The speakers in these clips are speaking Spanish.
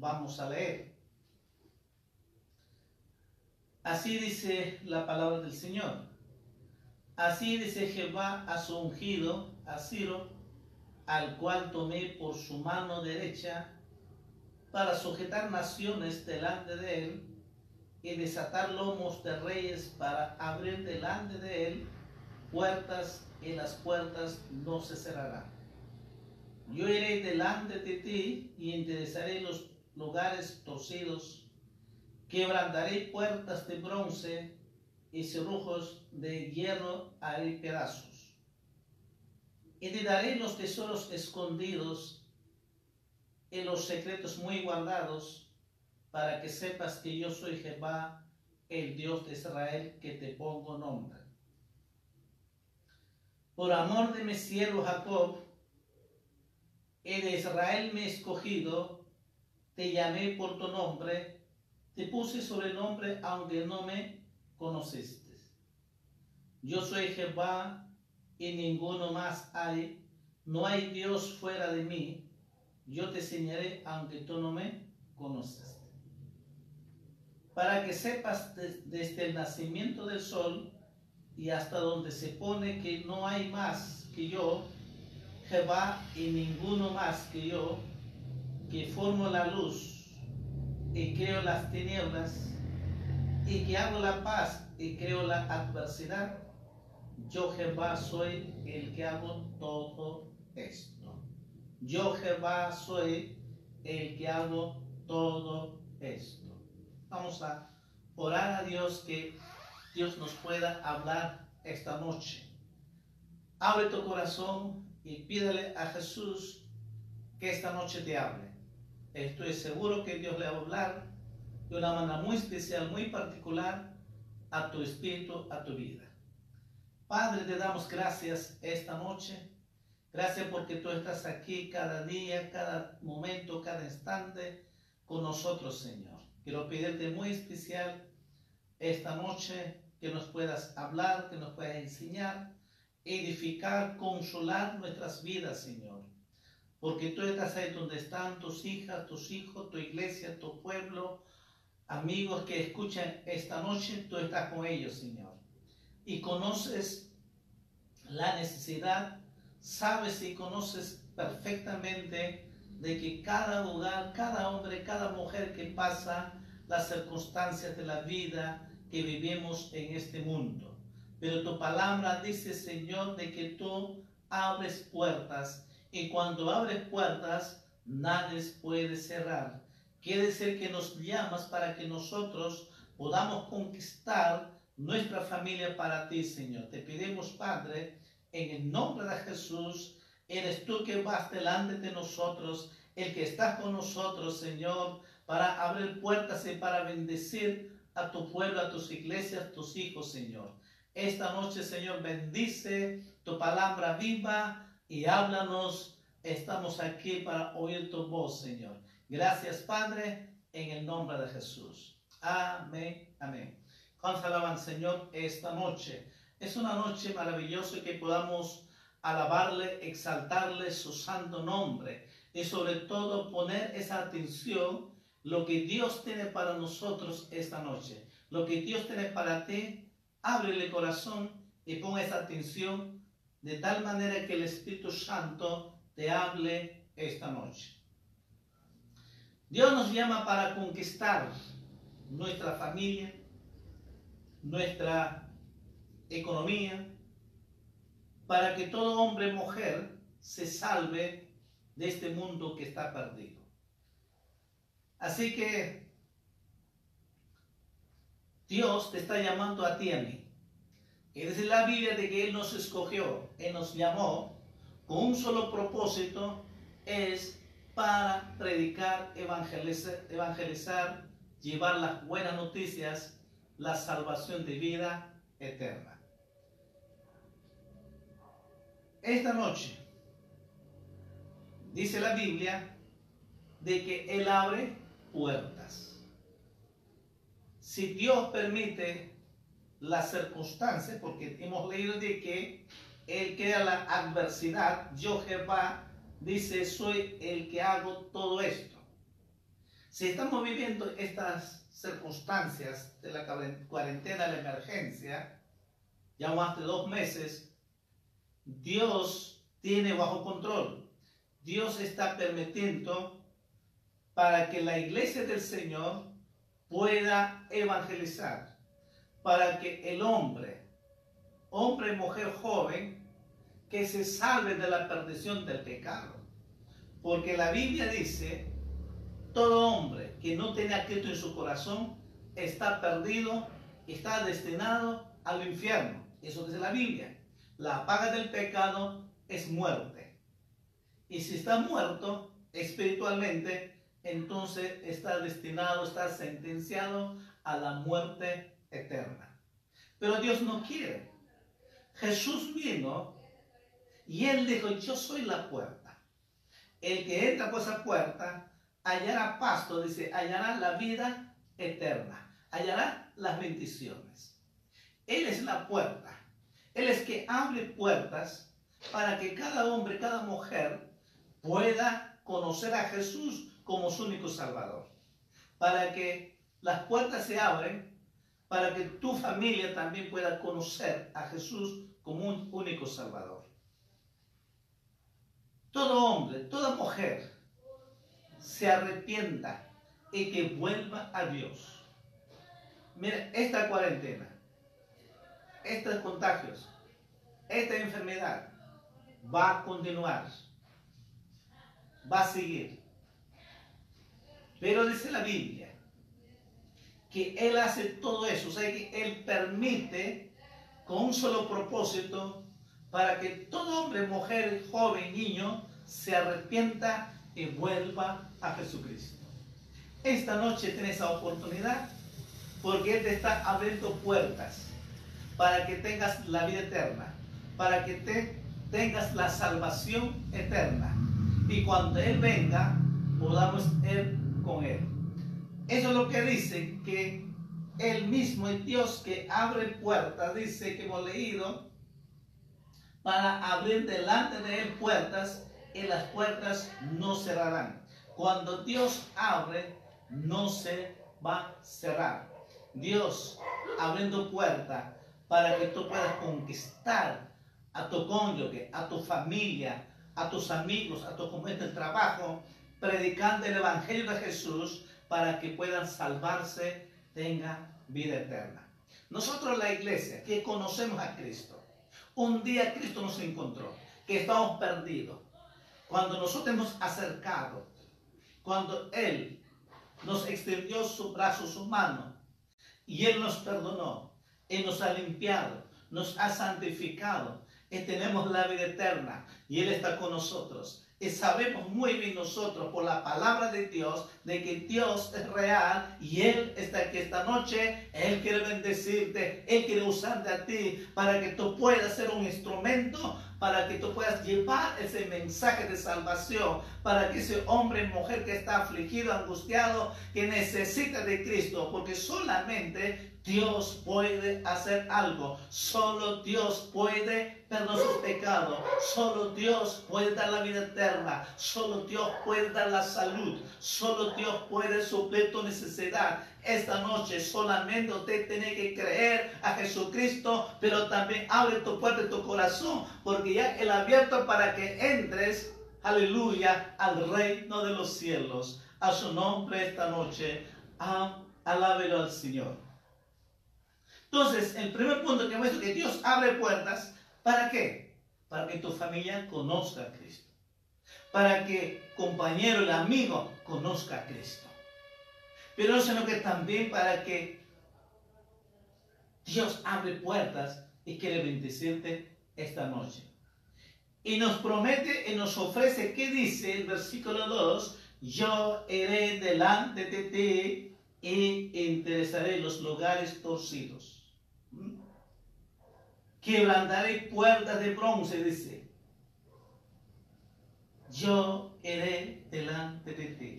Vamos a leer. Así dice la palabra del Señor. Así dice Jehová a su ungido, a Ciro, al cual tomé por su mano derecha para sujetar naciones delante de él y desatar lomos de reyes para abrir delante de él puertas y las puertas no se cerrarán. Yo iré delante de ti y enderezaré los lugares torcidos, quebrantaré puertas de bronce y cerrujos de hierro haré pedazos. Y te daré los tesoros escondidos y los secretos muy guardados, para que sepas que yo soy Jehová, el Dios de Israel, que te pongo nombre. Por amor de mi siervo Jacob, en Israel me he escogido, te llamé por tu nombre, te puse sobrenombre aunque no me conociste. Yo soy Jehová y ninguno más hay, no hay Dios fuera de mí, yo te enseñaré aunque tú no me conoces. Para que sepas desde el nacimiento del sol y hasta donde se pone que no hay más que yo, Jehová y ninguno más que yo, que formo la luz y creo las tinieblas, y que hago la paz y creo la adversidad, yo Jehová soy el que hago todo esto. Yo Jehová soy el que hago todo esto. Vamos a orar a Dios que Dios nos pueda hablar esta noche. Abre tu corazón y pídele a Jesús que esta noche te hable. Estoy seguro que Dios le va a hablar de una manera muy especial, muy particular a tu espíritu, a tu vida. Padre, te damos gracias esta noche. Gracias porque tú estás aquí cada día, cada momento, cada instante con nosotros, Señor. Quiero pedirte muy especial esta noche que nos puedas hablar, que nos puedas enseñar edificar, consolar nuestras vidas, Señor. Porque tú estás ahí donde están tus hijas, tus hijos, tu iglesia, tu pueblo, amigos que escuchan esta noche, tú estás con ellos, Señor. Y conoces la necesidad, sabes y conoces perfectamente de que cada lugar, cada hombre, cada mujer que pasa las circunstancias de la vida que vivimos en este mundo pero tu palabra dice, Señor, de que tú abres puertas y cuando abres puertas, nadie puede cerrar. Quiere decir que nos llamas para que nosotros podamos conquistar nuestra familia para ti, Señor. Te pedimos, Padre, en el nombre de Jesús, eres tú que vas delante de nosotros, el que está con nosotros, Señor, para abrir puertas y para bendecir a tu pueblo, a tus iglesias, a tus hijos, Señor. Esta noche, Señor, bendice tu palabra viva y háblanos. Estamos aquí para oír tu voz, Señor. Gracias, Padre, en el nombre de Jesús. Amén, amén. Cuando Señor esta noche. Es una noche maravillosa que podamos alabarle, exaltarle su santo nombre y sobre todo poner esa atención lo que Dios tiene para nosotros esta noche. Lo que Dios tiene para ti, ábrele el corazón y pon esa atención de tal manera que el Espíritu Santo te hable esta noche. Dios nos llama para conquistar nuestra familia, nuestra economía, para que todo hombre y mujer se salve de este mundo que está perdido. Así que Dios te está llamando a ti a mí. Es la Biblia de que Él nos escogió, Él nos llamó con un solo propósito, es para predicar, evangelizar llevar las buenas noticias, la salvación de vida eterna. Esta noche dice la Biblia de que Él abre puertas. Si Dios permite las circunstancias, porque hemos leído de que Él crea la adversidad, yo Jehová dice, soy el que hago todo esto. Si estamos viviendo estas circunstancias de la cuarentena, la emergencia, ya más de dos meses, Dios tiene bajo control. Dios está permitiendo para que la iglesia del Señor pueda evangelizar, para que el hombre, hombre y mujer joven, que se salve de la perdición del pecado. Porque la Biblia dice, todo hombre que no tiene a Cristo en su corazón está perdido, está destinado al infierno. Eso dice la Biblia. La paga del pecado es muerte. Y si está muerto espiritualmente, entonces está destinado, está sentenciado a la muerte eterna. Pero Dios no quiere. Jesús vino y él dijo, yo soy la puerta. El que entra por esa puerta hallará pasto, dice, hallará la vida eterna, hallará las bendiciones. Él es la puerta. Él es que abre puertas para que cada hombre, cada mujer pueda conocer a Jesús como su único Salvador. Para que las puertas se abren, para que tu familia también pueda conocer a Jesús como un único Salvador. Todo hombre, toda mujer se arrepienta y que vuelva a Dios. Mira, esta cuarentena, estos contagios, esta enfermedad va a continuar, va a seguir. Pero dice la Biblia que Él hace todo eso, o sea que Él permite con un solo propósito para que todo hombre, mujer, joven, niño se arrepienta y vuelva a Jesucristo. Esta noche tienes esa oportunidad porque Él te está abriendo puertas para que tengas la vida eterna, para que te tengas la salvación eterna. Y cuando Él venga, podamos ir con Él. Eso es lo que dice que Él mismo es Dios que abre puertas, dice que hemos leído, para abrir delante de Él puertas y las puertas no cerrarán. Cuando Dios abre, no se va a cerrar. Dios abriendo puertas para que tú puedas conquistar a tu cónyuge, a tu familia, a tus amigos, a tu compañeros de trabajo, predicando el Evangelio de Jesús para que puedan salvarse, tengan vida eterna. Nosotros la iglesia que conocemos a Cristo, un día Cristo nos encontró, que estamos perdidos, cuando nosotros hemos acercado, cuando Él nos extendió su brazo, su mano, y Él nos perdonó, Él nos ha limpiado, nos ha santificado tenemos la vida eterna y Él está con nosotros. Y sabemos muy bien nosotros por la palabra de Dios de que Dios es real y Él está aquí esta noche. Él quiere bendecirte, Él quiere usarte a ti para que tú puedas ser un instrumento, para que tú puedas llevar ese mensaje de salvación, para que ese hombre y mujer que está afligido, angustiado, que necesita de Cristo, porque solamente Dios puede hacer algo. Solo Dios puede perdonar sus pecados. Solo Dios puede dar la vida eterna. Solo Dios puede dar la salud. Solo Dios puede suplir tu necesidad. Esta noche solamente usted tiene que creer a Jesucristo, pero también abre tu puerta y tu corazón, porque ya ha abierto para que entres, aleluya, al reino de los cielos. A su nombre esta noche. Alábelo al Señor. Entonces, el primer punto que muestra que Dios abre puertas, ¿para qué? Para que tu familia conozca a Cristo. Para que compañero, el amigo, conozca a Cristo. Pero no sino que también para que Dios abre puertas y quiere bendecirte esta noche. Y nos promete y nos ofrece, ¿qué dice el versículo 2? Yo iré delante de ti y interesaré los lugares torcidos quebrantaré puertas de bronce, dice. Yo iré delante de ti.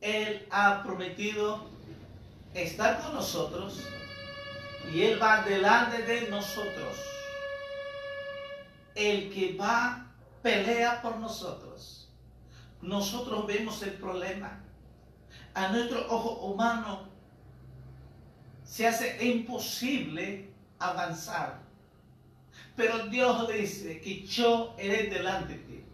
Él ha prometido estar con nosotros y Él va delante de nosotros. El que va pelea por nosotros. Nosotros vemos el problema. A nuestro ojo humano se hace imposible avanzar. Pero Dios dice que yo iré delante de ti.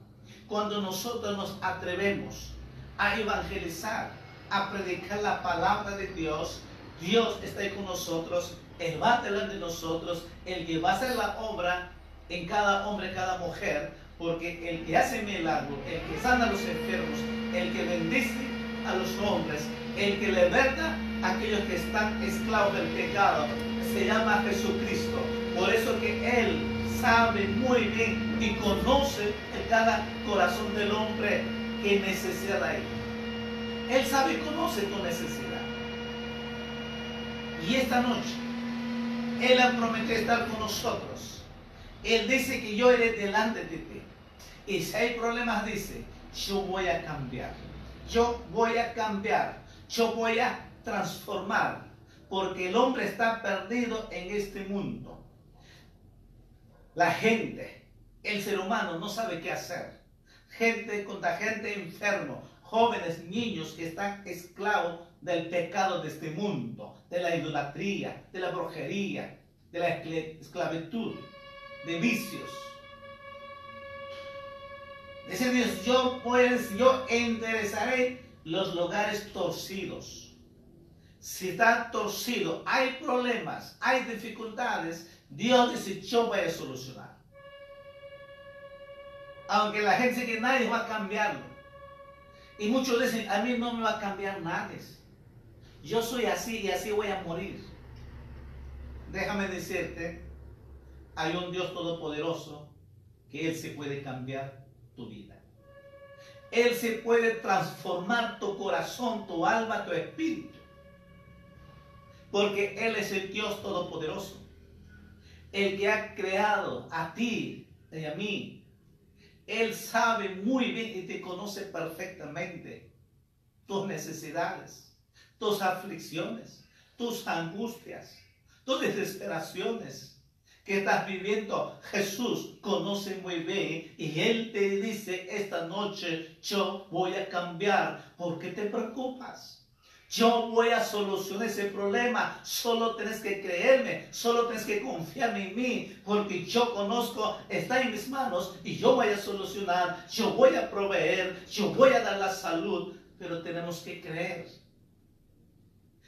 Cuando nosotros nos atrevemos a evangelizar, a predicar la palabra de Dios, Dios está ahí con nosotros, Él va delante de nosotros, el que va a hacer la obra en cada hombre, cada mujer, porque el que hace milagro, el que sana a los enfermos, el que bendice a los hombres, el que liberta aquellos que están esclavos del pecado, se llama Jesucristo. Por eso que Él sabe muy bien y conoce en cada corazón del hombre que necesita ahí. Él sabe y conoce tu necesidad. Y esta noche, Él ha prometido estar con nosotros. Él dice que yo iré delante de ti. Y si hay problemas, dice, yo voy a cambiar. Yo voy a cambiar. Yo voy a transformar porque el hombre está perdido en este mundo. La gente, el ser humano no sabe qué hacer. Gente contra gente enfermo, jóvenes, niños que están esclavos del pecado de este mundo, de la idolatría, de la brujería, de la esclavitud, de vicios. Dice Dios, yo pues, yo enderezaré los lugares torcidos si está torcido, hay problemas, hay dificultades, Dios dice, yo voy a solucionar. Aunque la gente dice que nadie va a cambiarlo. Y muchos dicen, a mí no me va a cambiar nadie. Yo soy así y así voy a morir. Déjame decirte, hay un Dios todopoderoso que Él se puede cambiar tu vida. Él se puede transformar tu corazón, tu alma, tu espíritu porque Él es el Dios Todopoderoso, el que ha creado a ti y a mí. Él sabe muy bien y te conoce perfectamente tus necesidades, tus aflicciones, tus angustias, tus desesperaciones que estás viviendo. Jesús conoce muy bien y Él te dice esta noche, yo voy a cambiar. ¿Por qué te preocupas? Yo voy a solucionar ese problema. Solo tienes que creerme. Solo tienes que confiar en mí. Porque yo conozco, está en mis manos y yo voy a solucionar. Yo voy a proveer. Yo voy a dar la salud. Pero tenemos que creer.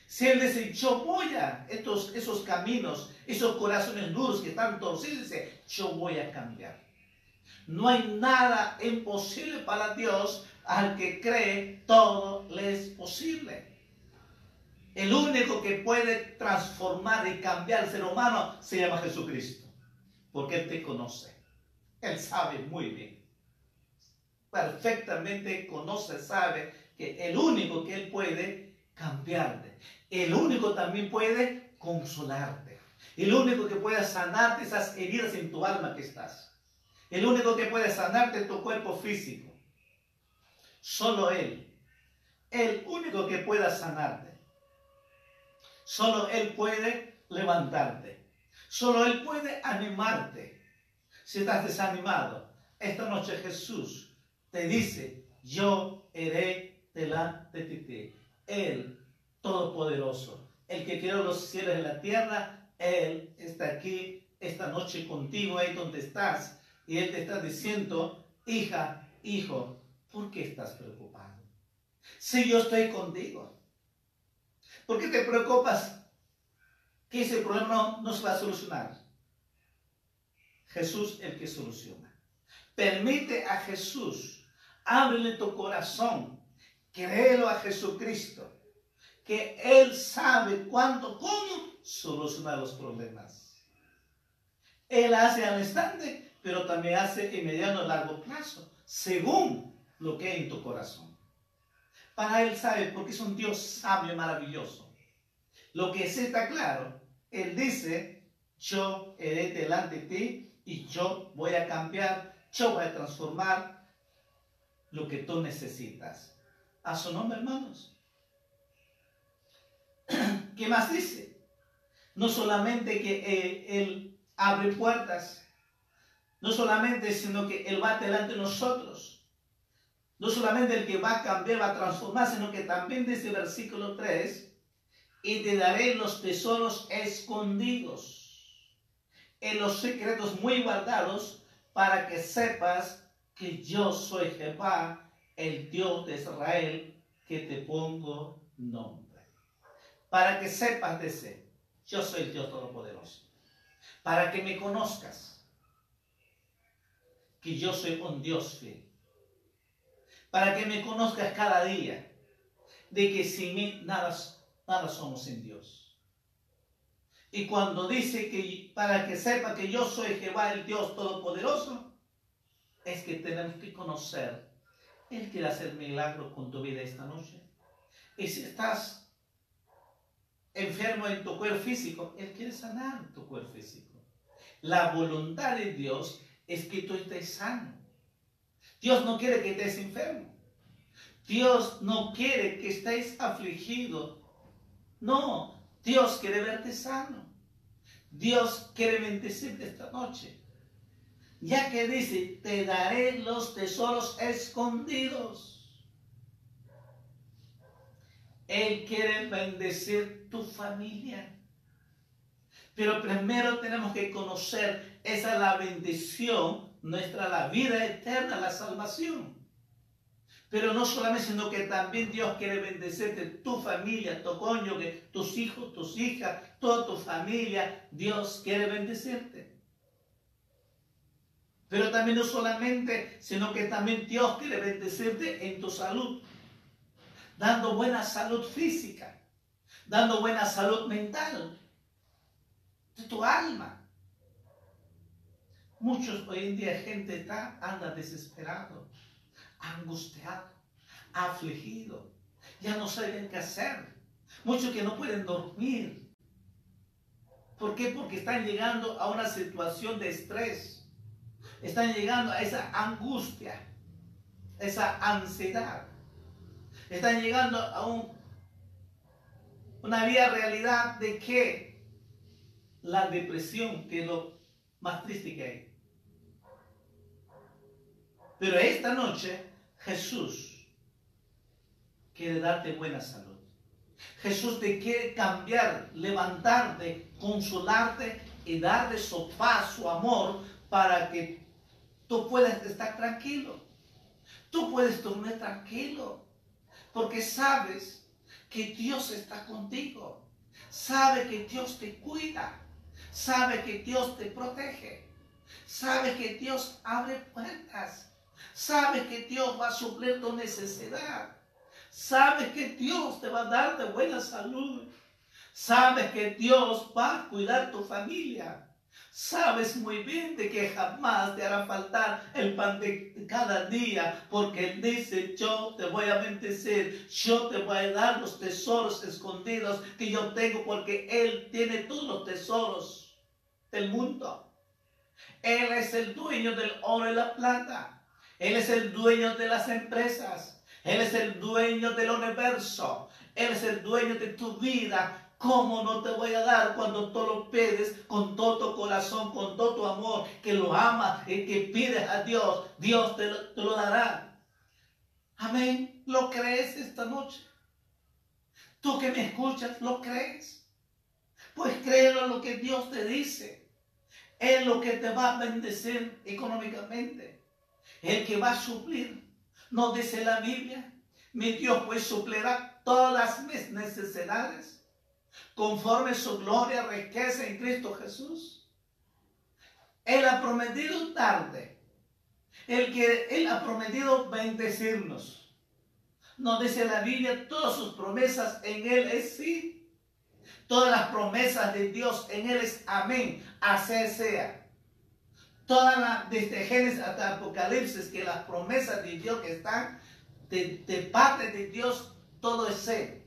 Si Él dice, yo voy a estos, esos caminos, esos corazones duros que están torcidos, yo voy a cambiar. No hay nada imposible para Dios. Al que cree, todo le es posible. El único que puede transformar y cambiar al ser humano se llama Jesucristo. Porque Él te conoce. Él sabe muy bien. Perfectamente conoce, sabe que el único que Él puede cambiarte. El único también puede consolarte. El único que puede sanarte esas heridas en tu alma que estás. El único que puede sanarte tu cuerpo físico. Solo Él. El único que pueda sanarte. Solo Él puede levantarte. Solo Él puede animarte. Si estás desanimado, esta noche Jesús te dice, yo iré delante de ti. Él, Todopoderoso, el que creó los cielos y la tierra, Él está aquí esta noche contigo, ahí donde estás. Y Él te está diciendo, hija, hijo, ¿por qué estás preocupado? Si yo estoy contigo. ¿Por qué te preocupas que ese problema no, se va a solucionar? Jesús el que soluciona. Permite a Jesús, ábrele tu corazón, créelo a Jesucristo, que Él sabe cuándo, cómo solucionar los problemas. Él hace al instante, pero también hace en mediano largo plazo, según lo que hay en tu corazón. Para Él sabe, porque es un Dios sabio y maravilloso. Lo que sí está claro, Él dice, yo iré delante de ti y yo voy a cambiar, yo voy a transformar lo que tú necesitas. A su nombre, hermanos. ¿Qué más dice? No solamente que Él abre puertas, no solamente, sino que Él va delante de nosotros no solamente el que va a cambiar, va a transformar, sino que también dice versículo 3, y te daré los tesoros escondidos, en los secretos muy guardados, para que sepas que yo soy Jehová, el Dios de Israel, que te pongo nombre. Para que sepas de ese, yo soy el Dios Todopoderoso. Para que me conozcas, que yo soy un Dios fiel para que me conozcas cada día de que sin mí nada, nada somos en Dios. Y cuando dice que para que sepa que yo soy Jehová el Dios Todopoderoso, es que tenemos que conocer. Él quiere hacer milagros con tu vida esta noche. Y si estás enfermo en tu cuerpo físico, Él quiere sanar tu cuerpo físico. La voluntad de Dios es que tú estés sano. Dios no quiere que estés enfermo. Dios no quiere que estés afligido. No, Dios quiere verte sano. Dios quiere bendecirte esta noche. Ya que dice, te daré los tesoros escondidos. Él quiere bendecir tu familia. Pero primero tenemos que conocer, esa es la bendición nuestra, la vida eterna, la salvación. Pero no solamente, sino que también Dios quiere bendecirte, tu familia, tu cónyuge, tus hijos, tus hijas, toda tu familia. Dios quiere bendecirte. Pero también no solamente, sino que también Dios quiere bendecirte en tu salud, dando buena salud física, dando buena salud mental, de tu alma. Muchos hoy en día gente está, anda desesperado, angustiado, afligido. Ya no saben qué hacer. Muchos que no pueden dormir. ¿Por qué? Porque están llegando a una situación de estrés. Están llegando a esa angustia, esa ansiedad. Están llegando a un, una vía realidad de que la depresión, que es lo más triste que hay. Pero esta noche Jesús quiere darte buena salud. Jesús te quiere cambiar, levantarte, consolarte y darte su paz, su amor, para que tú puedas estar tranquilo. Tú puedes dormir tranquilo, porque sabes que Dios está contigo. Sabe que Dios te cuida. Sabe que Dios te protege. Sabe que Dios abre puertas. Sabe que Dios va a suplir tu necesidad. Sabes que Dios te va a dar de buena salud. Sabes que Dios va a cuidar tu familia. Sabes muy bien de que jamás te hará faltar el pan de cada día, porque Él dice, yo te voy a bendecir, yo te voy a dar los tesoros escondidos que yo tengo, porque Él tiene todos los tesoros del mundo. Él es el dueño del oro y la plata. Él es el dueño de las empresas. Él es el dueño del universo. Él es el dueño de tu vida. ¿Cómo no te voy a dar cuando tú lo pides con todo tu corazón, con todo tu amor, que lo amas y que pides a Dios? Dios te lo, dará. Amén. ¿Lo crees esta noche? Tú que me escuchas, ¿lo crees? Pues créelo en lo que Dios te dice. Es lo que te va a bendecir económicamente. El que va a suplir. No dice la Biblia. Mi Dios pues suplirá todas mis necesidades conforme su gloria, riqueza en Cristo Jesús. Él ha prometido tarde. El que Él ha prometido bendecirnos. Nos dice la Biblia, todas sus promesas en Él es sí. Todas las promesas de Dios en Él es amén. Así sea. Todas las, desde Génesis hasta Apocalipsis, que las promesas de Dios que están de, de parte de Dios, todo es sí.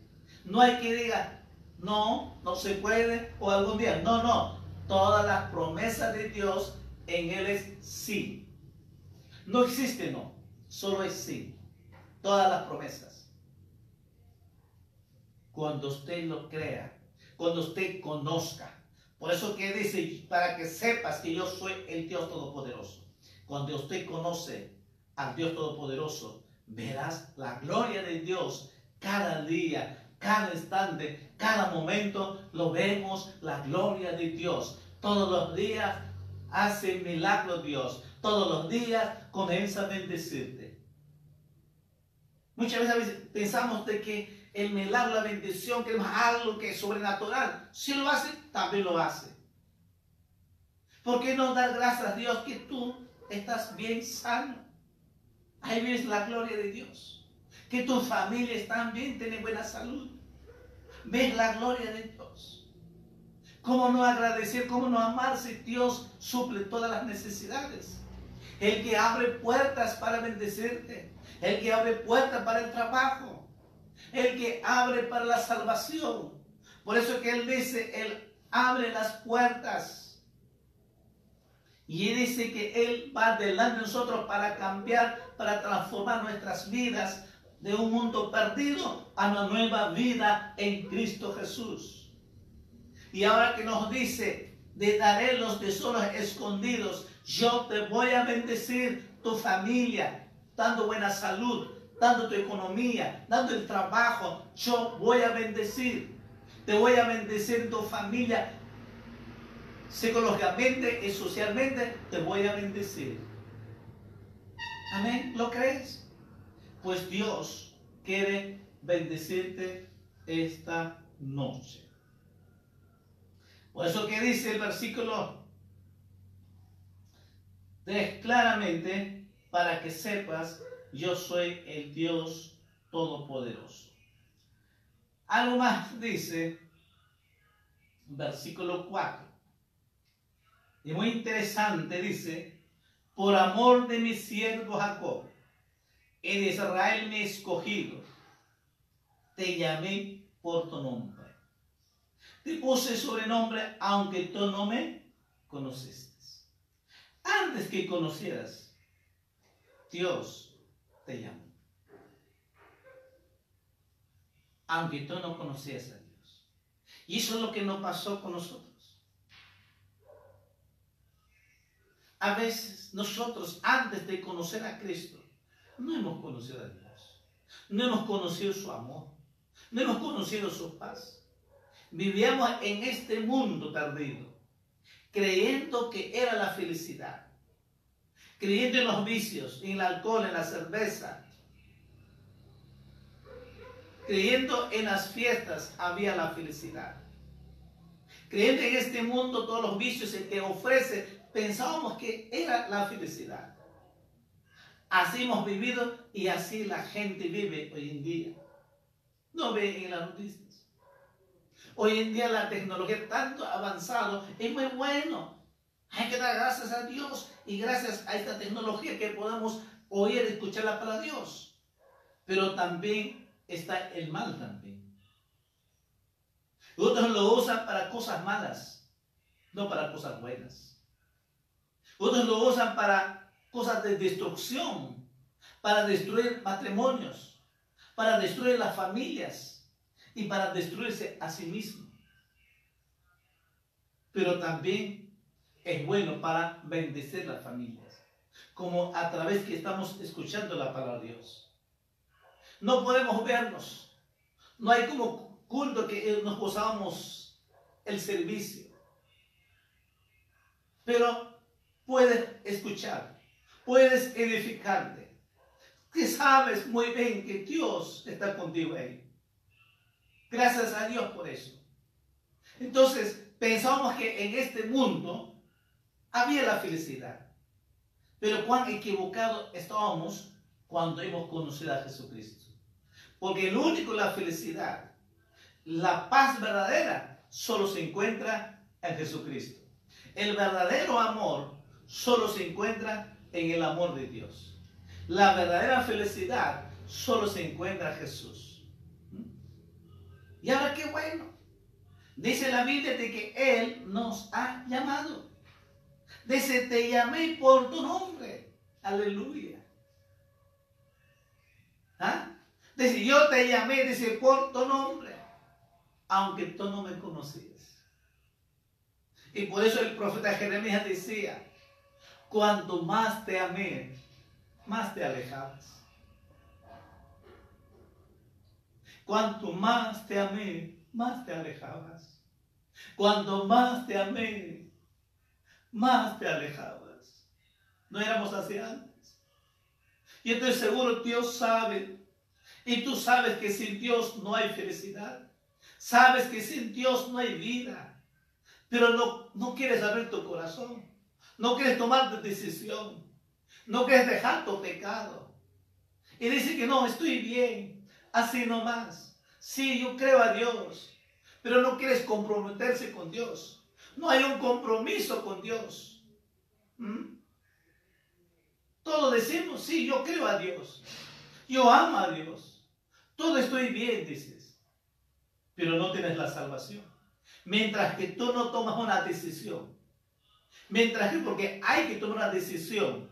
No hay que diga, no, no se puede o algún día. No, no. Todas las promesas de Dios en Él es sí. No existe no, solo es sí. Todas las promesas. Cuando usted lo crea, cuando usted conozca. Por eso que dice, para que sepas que yo soy el Dios Todopoderoso. Cuando usted conoce al Dios Todopoderoso, verás la gloria de Dios cada día cada instante, cada momento lo vemos la gloria de Dios. Todos los días hace milagro Dios. Todos los días comienza a bendecirte. Muchas veces pensamos de que el milagro, la bendición, que es algo que es sobrenatural. Si lo hace, también lo hace. ¿Por qué no dar gracias a Dios que tú estás bien sano? Ahí ves la gloria de Dios que tu familia está bien, tiene buena salud. Ves la gloria de Dios. ¿Cómo no agradecer, cómo no amar si Dios suple todas las necesidades? El que abre puertas para bendecirte. El que abre puertas para el trabajo. El que abre para la salvación. Por eso que Él dice, Él abre las puertas. Y Él dice que Él va delante de nosotros para cambiar, para transformar nuestras vidas, de un mundo perdido a una nueva vida en Cristo Jesús. Y ahora que nos dice, de daré los tesoros escondidos, yo te voy a bendecir tu familia, dando buena salud, dando tu economía, dando el trabajo, yo voy a bendecir. Te voy a bendecir tu familia psicológicamente y socialmente, te voy a bendecir. Amén, ¿lo crees? pues Dios quiere bendecirte esta noche. Por eso que dice el versículo es claramente para que sepas, yo soy el Dios Todopoderoso. Algo más dice, versículo 4. Y muy interesante dice, por amor de mi siervo Jacob, en Israel me he escogido, te llamé por tu nombre. Te puse sobrenombre aunque tú no me conociste. Antes que conocieras, Dios te. Aunque tú no conocías a Dios. Y eso es lo que no pasó con nosotros. A veces nosotros, antes de conocer a Cristo, no hemos conocido a Dios. No hemos conocido su amor. No hemos conocido su paz. Vivíamos en este mundo perdido, creyendo que era la felicidad. Creyendo en los vicios, en el alcohol, en la cerveza. Creyendo en las fiestas había la felicidad. Creyendo en este mundo todos los vicios que ofrece, pensábamos que era la felicidad. Así hemos vivido y así la gente vive hoy en día. No ve en las noticias. Hoy en día la tecnología tanto avanzado es muy bueno. Hay que dar gracias a Dios y gracias a esta tecnología que podamos oír y escuchar la palabra de Dios. Pero también está el mal también. Otros lo usan para cosas malas, no para cosas buenas. Otros lo usan para cosas de destrucción, para destruir matrimonios, para destruir las familias y para destruirse a sí mismo. Pero también es bueno para bendecir las familias, como a través que estamos escuchando la palabra de Dios. No podemos vernos, no hay como culto que nos gozamos el servicio, pero puedes escuchar, puedes edificarte, que sabes muy bien que Dios está contigo ahí. Gracias a Dios por eso. Entonces, pensamos que en este mundo había la felicidad. Pero cuán equivocado estábamos cuando hemos conocido a Jesucristo. Porque el único, la felicidad, la paz verdadera, solo se encuentra en Jesucristo. El verdadero amor solo se encuentra en el amor de Dios. La verdadera felicidad solo se encuentra en Jesús. ¿Mm? Y ahora qué bueno. Dice la Biblia de que Él nos ha llamado. Dice, te llamé por tu nombre. Aleluya. ¿Ah? Dice, yo te llamé, dice, por tu nombre. Aunque tú no me conocías. Y por eso el profeta Jeremías decía, cuanto más te amé, más te alejabas. Cuanto más te amé, más te alejabas. Cuanto más te amé, más te alejabas. No éramos así antes. Y estoy seguro Dios sabe. Y tú sabes que sin Dios no hay felicidad. Sabes que sin Dios no hay vida. Pero no, no quieres abrir tu corazón. No quieres tomar decisión. No quieres dejar tu pecado. Y dice que no, estoy bien. Así nomás. Sí, yo creo a Dios. Pero no quieres comprometerse con Dios. No hay un compromiso con Dios. ¿Mm? Todos decimos, sí, yo creo a Dios. Yo amo a Dios. Todo estoy bien, dices. Pero no tienes la salvación. Mientras que tú no tomas una decisión. Mientras que, porque hay que tomar una decisión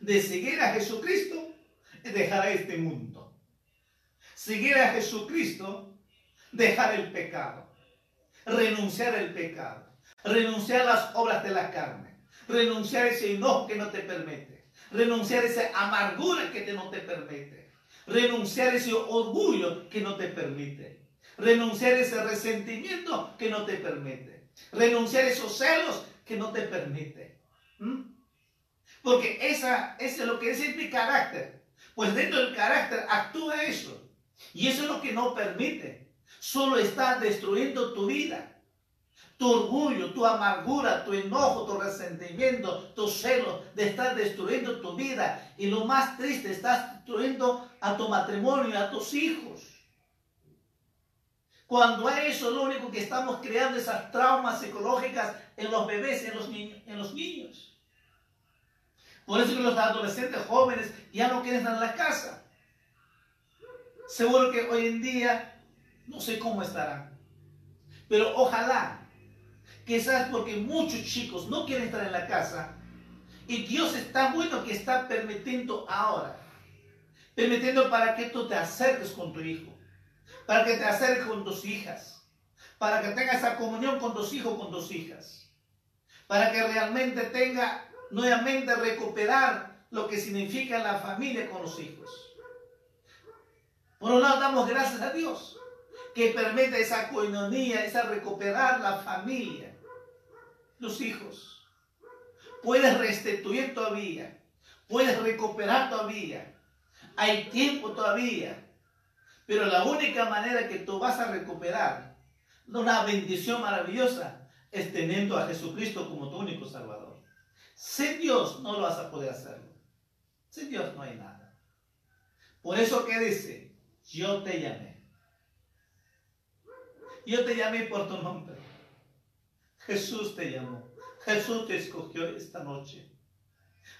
de seguir a Jesucristo es dejar este mundo. Seguir a Jesucristo, dejar el pecado, renunciar al pecado, renunciar a las obras de la carne, renunciar a ese enojo que no te permite, renunciar a esa amargura que no te permite, renunciar a ese orgullo que no te permite, renunciar a ese resentimiento que no te permite, renunciar a esos celos que no te permite. Porque esa, ese es lo que es mi carácter. Pues dentro del carácter actúa eso. Y eso es lo que no permite. Solo está destruyendo tu vida. Tu orgullo, tu amargura, tu enojo, tu resentimiento, tu celo, de estar destruyendo tu vida. Y lo más triste, estás destruyendo a tu matrimonio a tus hijos. Cuando a eso lo único que estamos creando esas traumas psicológicas en los bebés en los, en los niños. Por eso que los adolescentes jóvenes ya no quieren estar en la casa. Seguro que hoy en día no sé cómo estarán. Pero ojalá, quizás porque muchos chicos no quieren estar en la casa y Dios está bueno que está permitiendo ahora. Permitiendo para que tú te acerques con tu hijo. Para que te acerques con tus hijas. Para que tengas esa comunión con tus hijos, con tus hijas. Para que realmente tenga nuevamente recuperar lo que significa la familia con los hijos. Por un lado damos gracias a Dios que permite esa coinonía, esa recuperar la familia, los hijos. Puedes restituir todavía, puedes recuperar todavía, hay tiempo todavía, pero la única manera que tú vas a recuperar una bendición maravillosa es teniendo a Jesucristo como tu único Salvador. Sin Dios no lo vas a poder hacer. Sin Dios no hay nada. Por eso que dice, yo te llamé. Yo te llamé por tu nombre. Jesús te llamó. Jesús te escogió esta noche.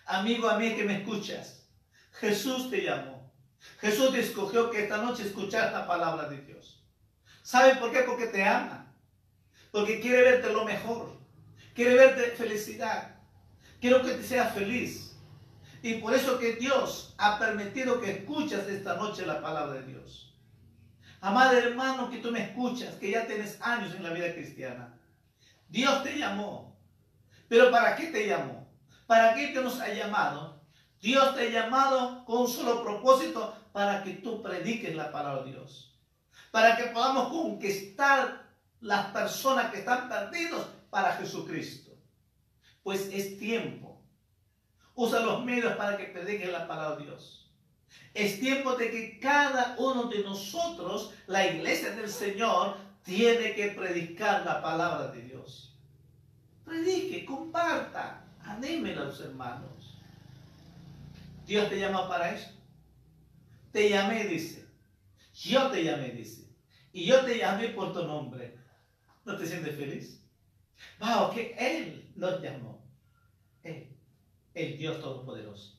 Amigo, a mí que me escuchas, Jesús te llamó. Jesús te escogió que esta noche escuchar la palabra de Dios. ¿Sabe por qué? Porque te ama. Porque quiere verte lo mejor. Quiere verte felicidad. Quiero que te seas feliz. Y por eso que Dios ha permitido que escuches esta noche la palabra de Dios. Amado hermano que tú me escuchas, que ya tienes años en la vida cristiana. Dios te llamó. Pero ¿para qué te llamó? ¿Para qué te nos ha llamado? Dios te ha llamado con un solo propósito para que tú prediques la palabra de Dios. Para que podamos conquistar las personas que están perdidos para Jesucristo. Pues es tiempo. Usa los medios para que prediques la palabra de Dios. Es tiempo de que cada uno de nosotros, la iglesia del Señor, tiene que predicar la palabra de Dios. Predique, comparta, anime a los hermanos. Dios te llama para eso. Te llamé, dice. Yo te llamé, dice. Y yo te llamé por tu nombre. ¿No te sientes feliz? Wow, que Él nos llamó. Él, el Dios Todopoderoso.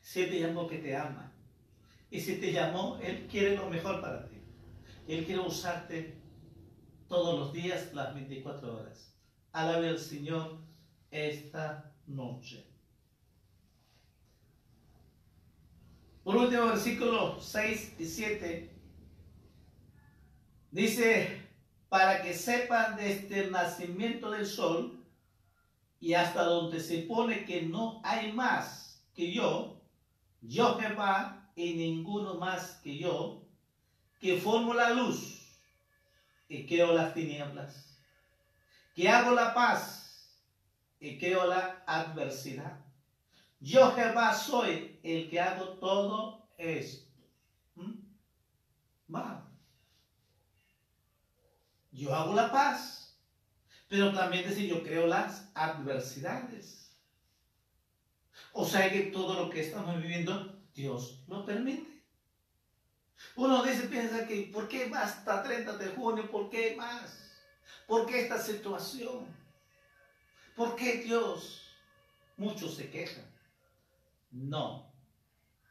Si te llamó, que te ama. Y si te llamó, Él quiere lo mejor para ti. Él quiere usarte todos los días, las 24 horas. Alabe al Señor esta noche. Por último, versículos 6 y 7. Dice, para que sepan desde el nacimiento del sol y hasta donde se pone que no hay más que yo, yo Jehová y ninguno más que yo, que formo la luz y creo las tinieblas, que hago la paz y creo la adversidad. Yo Jehová soy el que hago todo esto. ¿Mm? Yo hago la paz, pero también decir yo creo las adversidades. O sea que todo lo que estamos viviendo, Dios lo permite. Uno dice, piensa que, ¿por qué hasta 30 de junio? ¿Por qué más? ¿Por qué esta situación? ¿Por qué Dios? Muchos se quejan. No.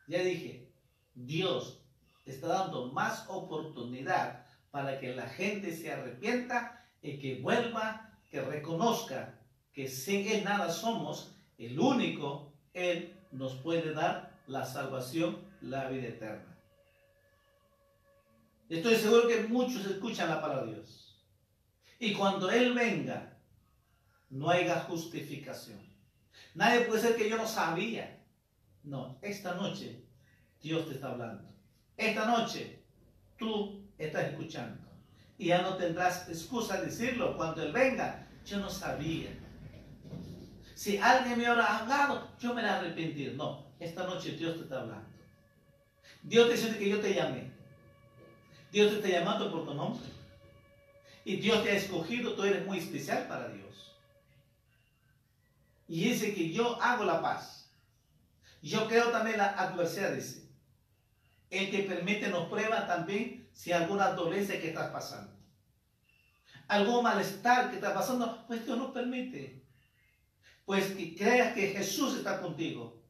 Ya dije, Dios está dando más oportunidad para que la gente se arrepienta y que vuelva, que reconozca que sin Él nada somos, el único, Él nos puede dar la salvación, la vida eterna. Estoy seguro que muchos escuchan la palabra de Dios. Y cuando Él venga, no haya justificación. Nadie puede ser que yo no sabía. No, esta noche Dios te está hablando. Esta noche tú estás escuchando. Y ya no tendrás excusa de decirlo cuando Él venga. Yo no sabía. Si alguien me hubiera hablado, yo me la arrepentir. No, esta noche Dios te está hablando. Dios te dice que yo te llamé. Dios te está llamando por tu nombre. Y Dios te ha escogido, tú eres muy especial para Dios. Y dice que yo hago la paz. Yo creo también la adversidad, dice. El que permite nos prueba también si alguna dolencia que estás pasando. Algún malestar que estás pasando, pues Dios no permite. Pues que creas que Jesús está contigo.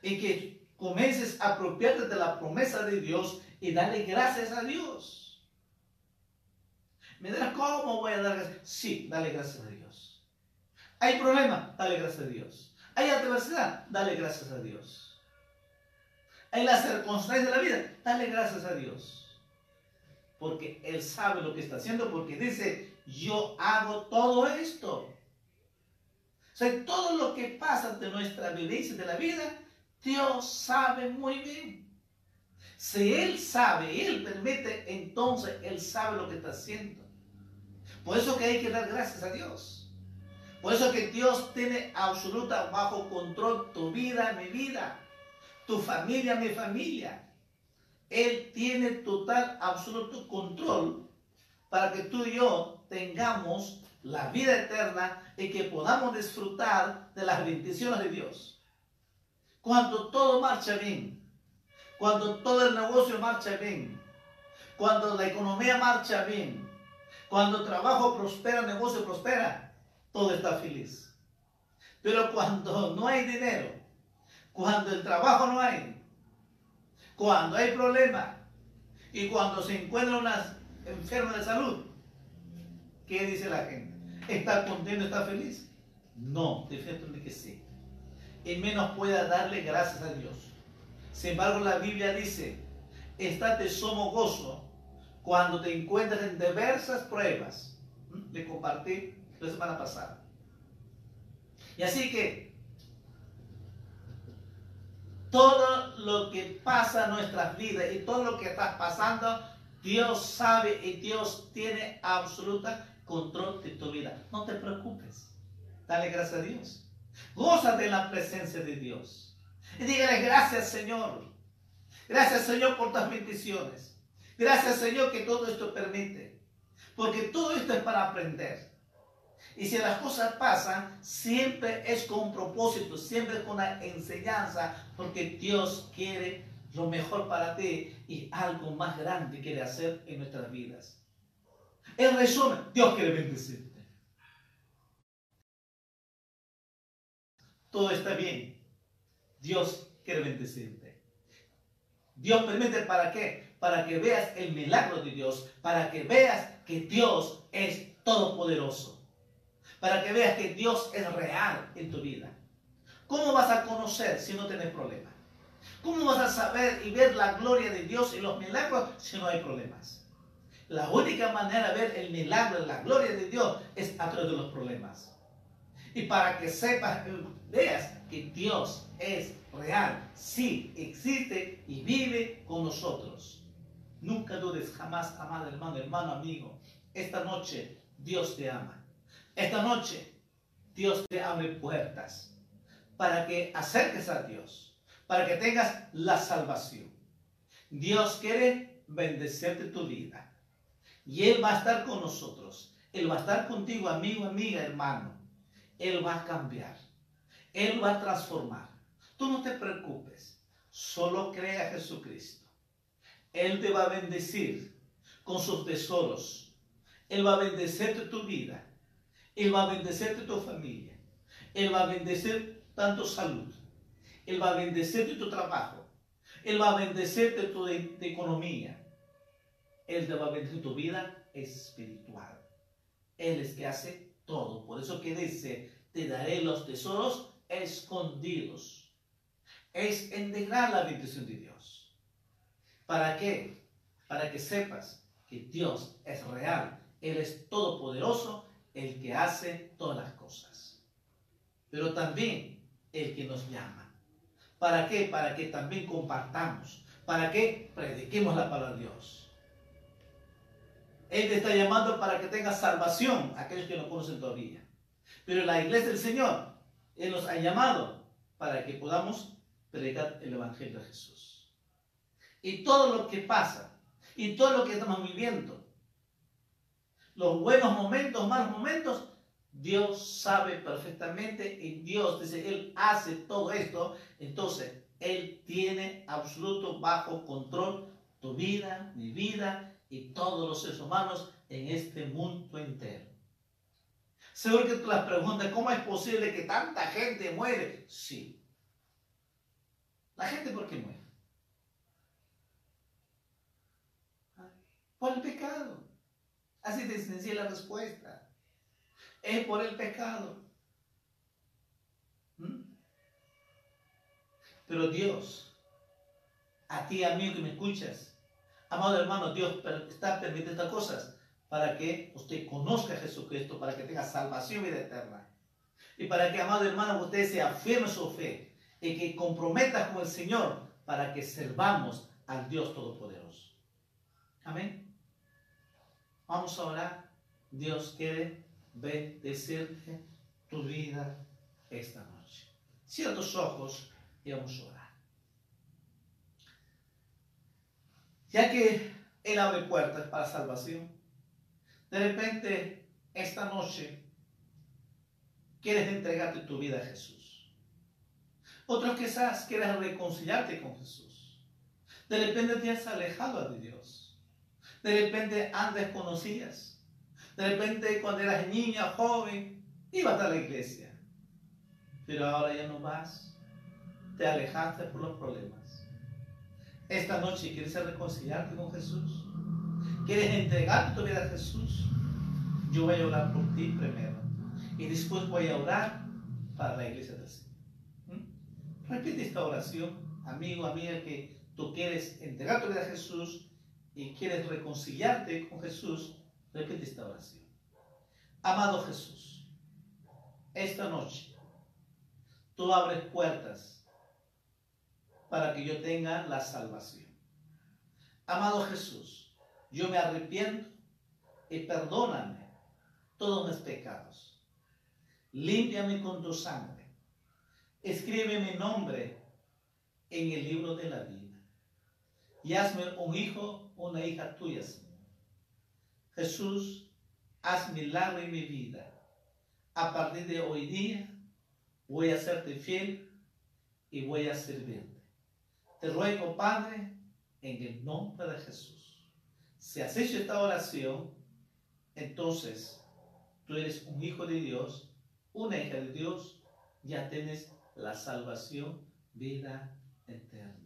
Y que comiences a apropiarte de la promesa de Dios y darle gracias a Dios. Me dirás, ¿cómo voy a dar gracias? Sí, dale gracias a Dios. ¿Hay problema? Dale gracias a Dios. ¿Hay adversidad? Dale gracias a Dios. ¿Hay las circunstancias de la vida? Dale gracias a Dios porque Él sabe lo que está haciendo, porque dice, yo hago todo esto. O sea, todo lo que pasa de nuestra vivencia de la vida, Dios sabe muy bien. Si Él sabe, Él permite, entonces Él sabe lo que está haciendo. Por eso que hay que dar gracias a Dios. Por eso que Dios tiene absoluta bajo control tu vida, mi vida, tu familia, mi familia. Él tiene total, absoluto control para que tú y yo tengamos la vida eterna y que podamos disfrutar de las bendiciones de Dios. Cuando todo marcha bien, cuando todo el negocio marcha bien, cuando la economía marcha bien, Cuando trabajo prospera, negocio prospera, todo está feliz. Pero cuando no hay dinero, cuando el trabajo no hay, cuando hay problemas y cuando se encuentra una enferma de salud, ¿qué dice la gente? ¿Está contento, está feliz? No, definitivamente que sí. Y menos pueda darle gracias a Dios. Sin embargo, la Biblia dice, estate somos gozo cuando te encuentres en diversas pruebas. Le compartí la semana pasada. Y así que todo lo que pasa en nuestras vidas y todo lo que está pasando, Dios sabe y Dios tiene absoluta control de tu vida. No te preocupes. Dale gracias a Dios. Gózate en la presencia de Dios. Y dígale gracias Señor. Gracias Señor por tus bendiciones. Gracias Señor que todo esto permite. Porque todo esto es para aprender. Y si las cosas pasan, siempre es con un propósito, siempre con una enseñanza, porque Dios quiere lo mejor para ti y algo más grande quiere hacer en nuestras vidas. En resumen, Dios quiere bendecirte. Todo está bien. Dios quiere bendecirte. Dios permite para qué? Para que veas el milagro de Dios, para que veas que Dios es todopoderoso para que veas que Dios es real en tu vida. ¿Cómo vas a conocer si no tienes problemas? ¿Cómo vas a saber y ver la gloria de Dios y los milagros si no hay problemas? La única manera de ver el milagro y la gloria de Dios es a través de los problemas. Y para que sepas, veas que Dios es real, sí, existe y vive con nosotros. Nunca dudes jamás, amado hermano, hermano, amigo. Esta noche Dios te ama. Esta noche Dios te abre puertas para que acerques a Dios, para que tengas la salvación. Dios quiere bendecirte tu vida y Él va a estar con nosotros. Él va a estar contigo, amigo, amiga, hermano. Él va a cambiar. Él va a transformar. Tú no te preocupes. Solo crea a Jesucristo. Él te va a bendecir con sus tesoros. Él va a bendecirte tu vida. Él va a bendecirte tu familia. Él va a bendecir tanto salud. Él va a bendecirte tu trabajo. Él va a bendecirte tu economía. Él te va a bendecir tu vida espiritual. Él es que hace todo. Por eso que dice, te daré los tesoros escondidos. Es integrar la bendición de Dios. ¿Para qué? Para que sepas que Dios es real. Él es todopoderoso el que hace todas las cosas, pero también el que nos llama. ¿Para qué? Para que también compartamos, para que prediquemos la palabra de Dios. Él te está llamando para que tengas salvación, aquellos que no conocen todavía. Pero la iglesia del Señor, Él nos ha llamado para que podamos predicar el Evangelio de Jesús. Y todo lo que pasa, y todo lo que estamos viviendo, los buenos momentos, malos momentos, Dios sabe perfectamente y Dios dice, Él hace todo esto, entonces Él tiene absoluto bajo control tu vida, mi vida y todos los seres humanos en este mundo entero. Seguro que tú las preguntas, ¿cómo es posible que tanta gente muere? Sí. ¿La gente por qué muere? Por el pecado. Así de sencilla la respuesta. Es por el pecado. ¿Mm? Pero Dios, a ti, amigo que me escuchas, amado hermano, Dios está permitiendo estas cosas para que usted conozca a Jesucristo, para que tenga salvación y vida eterna. Y para que, amado hermano, usted se afirme su fe y que comprometa con el Señor para que servamos al Dios Todopoderoso. Amén. Vamos a orar. Dios quiere bendecirte tu vida esta noche. Cierra tus ojos y vamos a orar. Ya que Él abre puertas para salvación, de repente esta noche quieres entregarte tu vida a Jesús. Otros quizás quieres reconciliarte con Jesús. De repente te has alejado de Dios. De repente antes conocías. De repente cuando eras niña, joven, ibas a la iglesia. Pero ahora ya no vas. Te alejaste por los problemas. Esta noche quieres reconciliarte con Jesús. ¿Quieres entregar tu vida a Jesús? Yo voy a orar por ti primero. Y después voy a orar para la iglesia Señor. ¿Mm? Repite esta oración, amigo, amiga, que tú quieres entregar tu vida a Jesús y quieres reconciliarte con Jesús. Repite esta oración. Amado Jesús, esta noche tú abres puertas para que yo tenga la salvación. Amado Jesús, yo me arrepiento y perdóname todos mis pecados. Límpiame con tu sangre. Escribe mi nombre en el libro de la vida. Y hazme un hijo, una hija tuya, Señor. Jesús, haz milagro en mi vida. A partir de hoy día voy a serte fiel y voy a servirte. Te ruego, Padre, en el nombre de Jesús. Si has hecho esta oración, entonces tú eres un hijo de Dios, una hija de Dios, ya tienes la salvación, vida eterna.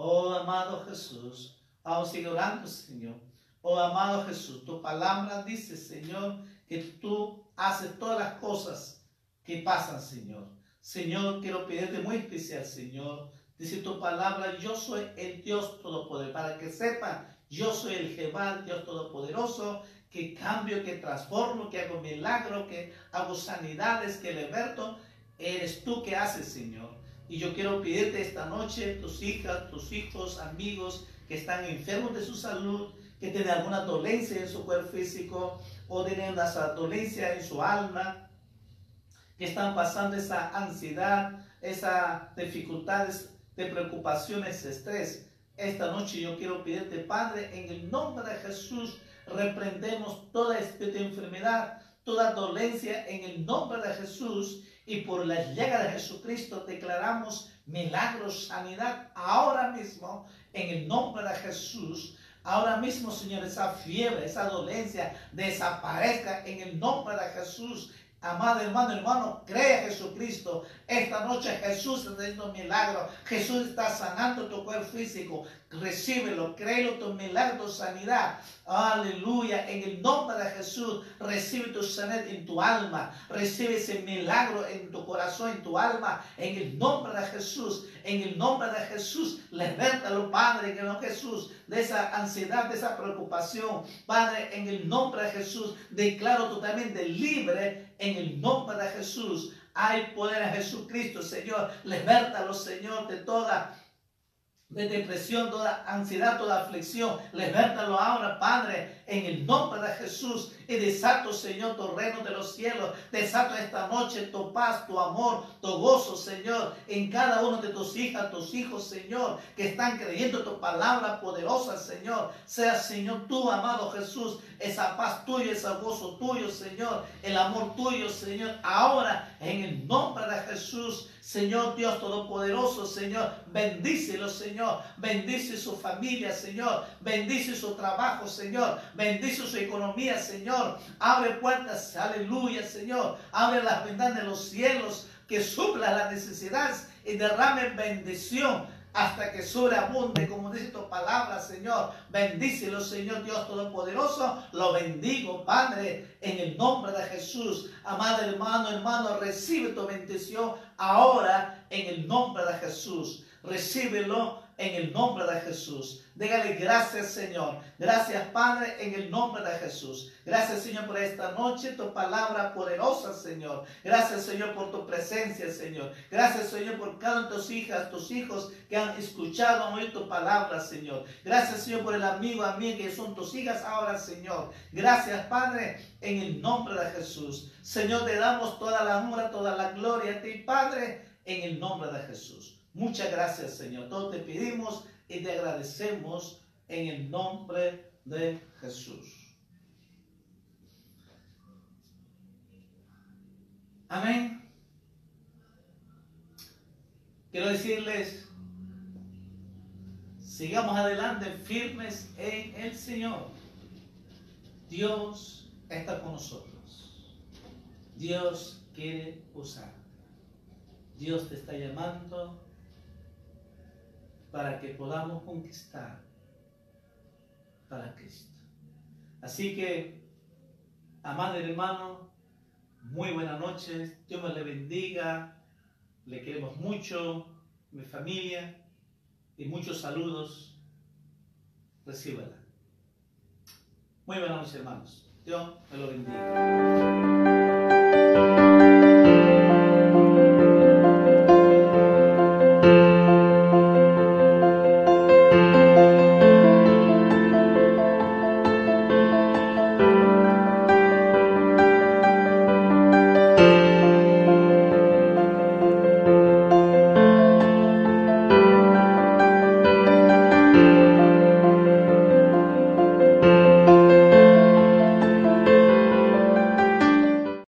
Oh amado Jesús, vamos a seguir orando, Señor. Oh amado Jesús, tu palabra dice, Señor, que tú haces todas las cosas que pasan, Señor. Señor, quiero pedirte muy especial, Señor. Dice tu palabra, yo soy el Dios Todopoderoso. Para que sepan, yo soy el Jehová, el Dios Todopoderoso, que cambio, que transformo, que hago milagro, que hago sanidades, que liberto. Eres tú que haces, Señor. Y yo quiero pedirte esta noche, tus hijas, tus hijos, amigos que están enfermos de su salud, que tienen alguna dolencia en su cuerpo físico o tienen una dolencia en su alma, que están pasando esa ansiedad, esas dificultades de preocupaciones, estrés. Esta noche yo quiero pedirte, Padre, en el nombre de Jesús, reprendemos toda de enfermedad, toda dolencia en el nombre de Jesús y por la llegada de Jesucristo declaramos milagros, sanidad ahora mismo en el nombre de Jesús. Ahora mismo, Señor, esa fiebre, esa dolencia desaparezca en el nombre de Jesús. Amado hermano, hermano, cree a Jesucristo. Esta noche Jesús está haciendo milagro. Jesús está sanando tu cuerpo físico. Recíbelo, créelo tu milagro, sanidad. Aleluya. En el nombre de Jesús, recibe tu sanidad en tu alma. Recibe ese milagro en tu corazón, en tu alma. En el nombre de Jesús. En el nombre de Jesús, libertalo, Padre, en el de Jesús, de esa ansiedad, de esa preocupación. Padre, en el nombre de Jesús, declaro totalmente libre en el nombre de Jesús. Hay poder en Jesucristo, Señor. Libertalo, Señor, de toda de depresión, toda ansiedad, toda aflicción. Libertalo ahora, Padre, en el nombre de Jesús. Y desato, Señor, tu reino de los cielos. Desato esta noche tu paz, tu amor, tu gozo, Señor, en cada uno de tus hijas, tus hijos, Señor, que están creyendo tu palabra poderosa, Señor. Sea, Señor, tú, amado Jesús, esa paz tuya, ese gozo tuyo, Señor, el amor tuyo, Señor, ahora, en el nombre de Jesús. Señor Dios Todopoderoso, Señor, bendícelo, Señor, bendice su familia, Señor, bendice su trabajo, Señor, bendice su economía, Señor, abre puertas, aleluya, Señor, abre las ventanas de los cielos, que supla las necesidades y derrame bendición hasta que sobreabunde, como dice tu palabra, Señor. Bendícelo, Señor Dios Todopoderoso. Lo bendigo, Padre, en el nombre de Jesús. Amado hermano, hermano, recibe tu bendición ahora en el nombre de Jesús. Recíbelo en el nombre de Jesús. Dígale gracias Señor. Gracias Padre en el nombre de Jesús. Gracias Señor por esta noche, tu palabra poderosa Señor. Gracias Señor por tu presencia Señor. Gracias Señor por cada de tus hijas, tus hijos que han escuchado, oído tu palabra Señor. Gracias Señor por el amigo, amiga que son tus hijas ahora Señor. Gracias Padre en el nombre de Jesús. Señor, te damos toda la honra, toda la gloria a ti Padre en el nombre de Jesús. Muchas gracias, Señor. Todo te pedimos y te agradecemos en el nombre de Jesús. Amén. Quiero decirles, sigamos adelante firmes en el Señor. Dios está con nosotros. Dios quiere usar. Dios te está llamando para que podamos conquistar para Cristo. Así que, amado hermano, muy buenas noches, Dios me le bendiga, le queremos mucho, mi familia, y muchos saludos, recíbela. Muy buenas noches, hermanos. Dios me lo bendiga.